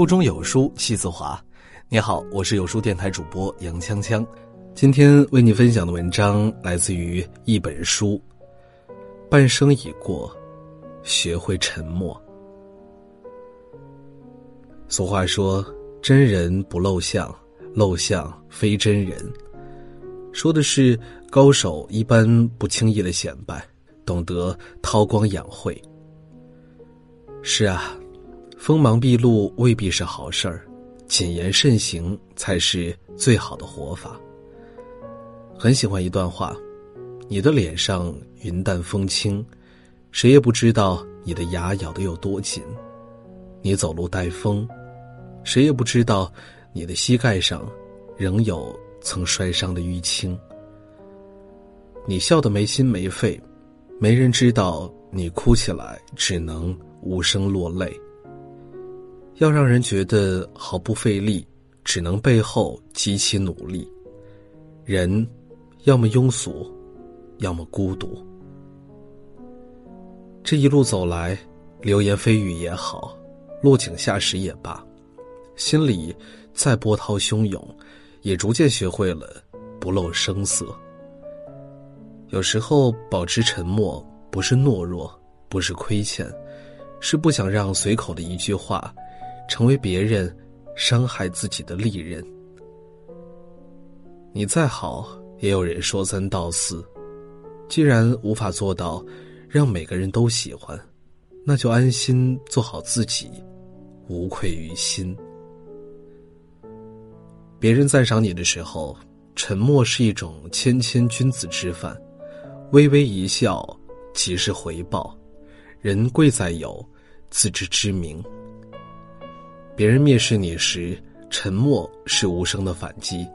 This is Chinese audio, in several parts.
腹中有书气自华。你好，我是有书电台主播杨锵锵。今天为你分享的文章来自于一本书。半生已过，学会沉默。俗话说：“真人不露相，露相非真人。”说的是高手一般不轻易的显摆，懂得韬光养晦。是啊。锋芒毕露未必是好事儿，谨言慎行才是最好的活法。很喜欢一段话：你的脸上云淡风轻，谁也不知道你的牙咬得有多紧；你走路带风，谁也不知道你的膝盖上仍有曾摔伤的淤青；你笑得没心没肺，没人知道你哭起来只能无声落泪。要让人觉得毫不费力，只能背后极其努力。人，要么庸俗，要么孤独。这一路走来，流言蜚语也好，落井下石也罢，心里再波涛汹涌，也逐渐学会了不露声色。有时候保持沉默，不是懦弱，不是亏欠，是不想让随口的一句话。成为别人伤害自己的利刃。你再好，也有人说三道四。既然无法做到让每个人都喜欢，那就安心做好自己，无愧于心。别人赞赏你的时候，沉默是一种谦谦君子之范，微微一笑即是回报。人贵在有自知之明。别人蔑视你时，沉默是无声的反击，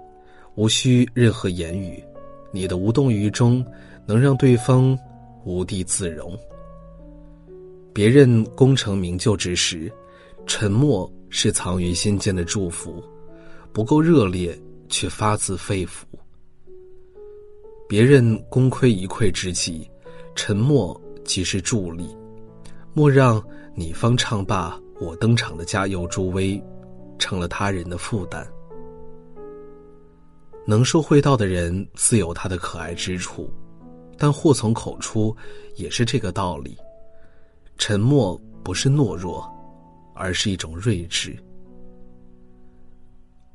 无需任何言语，你的无动于衷能让对方无地自容。别人功成名就之时，沉默是藏于心间的祝福，不够热烈却发自肺腑。别人功亏一篑之际，沉默即是助力，莫让你方唱罢。我登场的加油助威，成了他人的负担。能说会道的人自有他的可爱之处，但祸从口出，也是这个道理。沉默不是懦弱，而是一种睿智。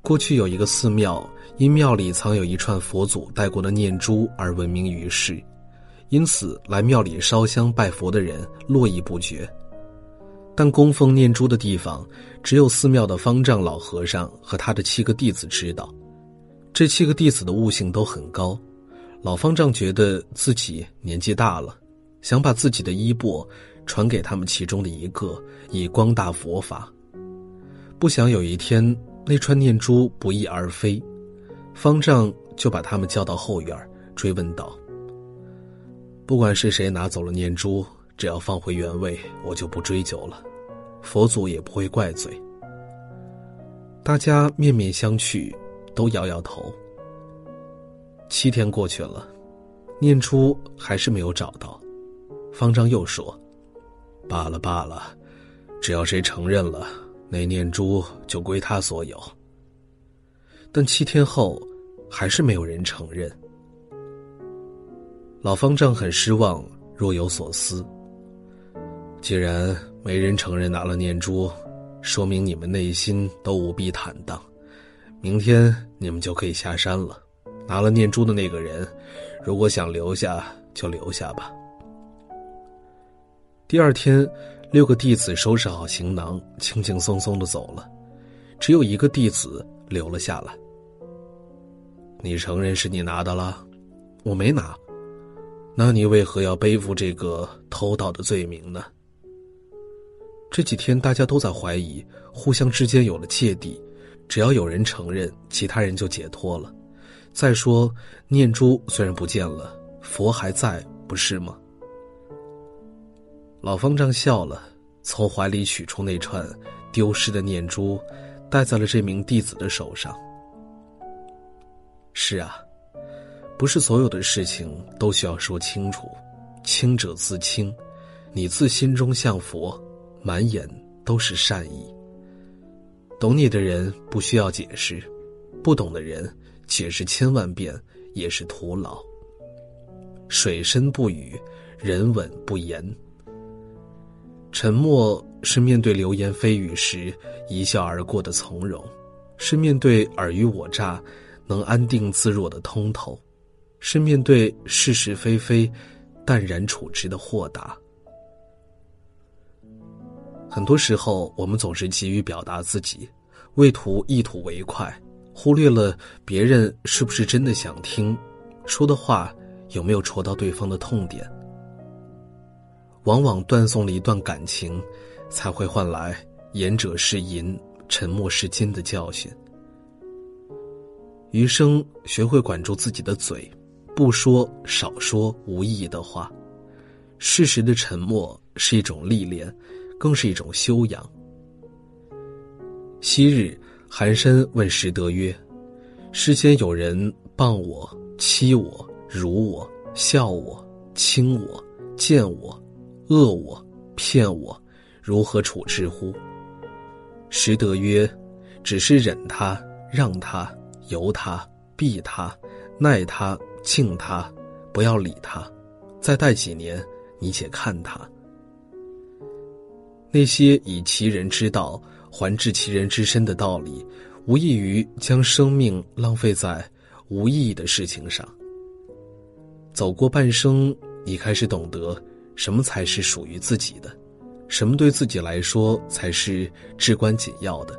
过去有一个寺庙，因庙里藏有一串佛祖带过的念珠而闻名于世，因此来庙里烧香拜佛的人络绎不绝。但供奉念珠的地方，只有寺庙的方丈老和尚和他的七个弟子知道。这七个弟子的悟性都很高，老方丈觉得自己年纪大了，想把自己的衣钵传给他们其中的一个，以光大佛法。不想有一天那串念珠不翼而飞，方丈就把他们叫到后院，追问道：“不管是谁拿走了念珠，只要放回原位，我就不追究了。”佛祖也不会怪罪。大家面面相觑，都摇摇头。七天过去了，念珠还是没有找到。方丈又说：“罢了罢了，只要谁承认了，那念珠就归他所有。”但七天后，还是没有人承认。老方丈很失望，若有所思。既然没人承认拿了念珠，说明你们内心都无比坦荡。明天你们就可以下山了。拿了念珠的那个人，如果想留下就留下吧。第二天，六个弟子收拾好行囊，轻轻松松的走了，只有一个弟子留了下来。你承认是你拿的了？我没拿。那你为何要背负这个偷盗的罪名呢？这几天大家都在怀疑，互相之间有了芥蒂，只要有人承认，其他人就解脱了。再说，念珠虽然不见了，佛还在，不是吗？老方丈笑了，从怀里取出那串丢失的念珠，戴在了这名弟子的手上。是啊，不是所有的事情都需要说清楚，清者自清，你自心中像佛。满眼都是善意。懂你的人不需要解释，不懂的人解释千万遍也是徒劳。水深不语，人稳不言。沉默是面对流言蜚语时一笑而过的从容，是面对尔虞我诈能安定自若的通透，是面对是是非非淡然处之的豁达。很多时候，我们总是急于表达自己，为图一吐为快，忽略了别人是不是真的想听，说的话有没有戳到对方的痛点。往往断送了一段感情，才会换来言者是银，沉默是金的教训。余生学会管住自己的嘴，不说少说无意义的话。适时的沉默是一种历练。更是一种修养。昔日寒山问拾得曰：“世间有人谤我、欺我、辱我、笑我、轻我、贱我、恶我、骗我，如何处置乎？”拾得曰：“只是忍他、让他、由他、避他、耐他、敬他，不要理他。再待几年，你且看他。”那些以其人之道还治其人之身的道理，无异于将生命浪费在无意义的事情上。走过半生，你开始懂得什么才是属于自己的，什么对自己来说才是至关紧要的。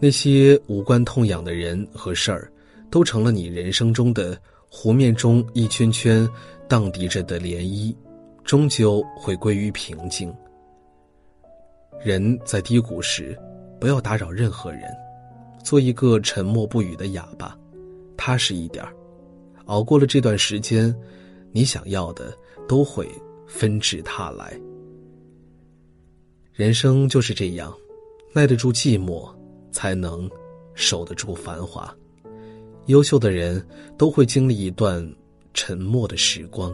那些无关痛痒的人和事儿，都成了你人生中的湖面中一圈圈荡涤着的涟漪，终究会归于平静。人在低谷时，不要打扰任何人，做一个沉默不语的哑巴，踏实一点熬过了这段时间，你想要的都会纷至沓来。人生就是这样，耐得住寂寞，才能守得住繁华。优秀的人都会经历一段沉默的时光。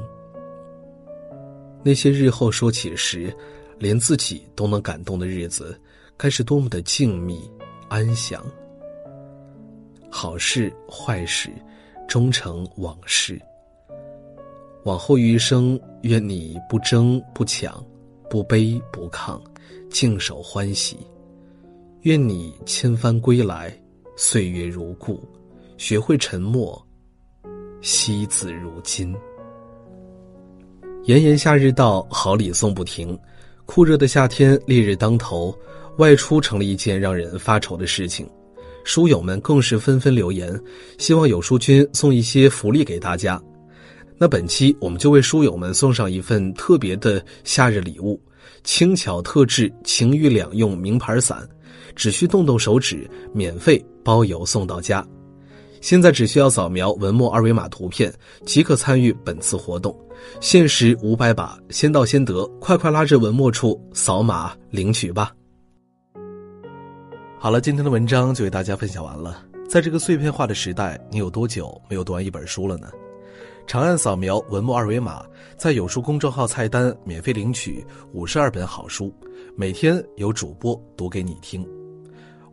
那些日后说起时。连自己都能感动的日子，该是多么的静谧、安详。好事坏事，终成往事。往后余生，愿你不争不抢，不卑不亢，静守欢喜。愿你千帆归来，岁月如故，学会沉默，惜字如金。炎炎夏日到，好礼送不停。酷热的夏天，烈日当头，外出成了一件让人发愁的事情。书友们更是纷纷留言，希望有书君送一些福利给大家。那本期我们就为书友们送上一份特别的夏日礼物——轻巧特制晴雨两用名牌伞，只需动动手指，免费包邮送到家。现在只需要扫描文末二维码图片，即可参与本次活动。限时五百把，先到先得，快快拉着文末处扫码领取吧。好了，今天的文章就为大家分享完了。在这个碎片化的时代，你有多久没有读完一本书了呢？长按扫描文末二维码，在有书公众号菜单免费领取五十二本好书，每天有主播读给你听。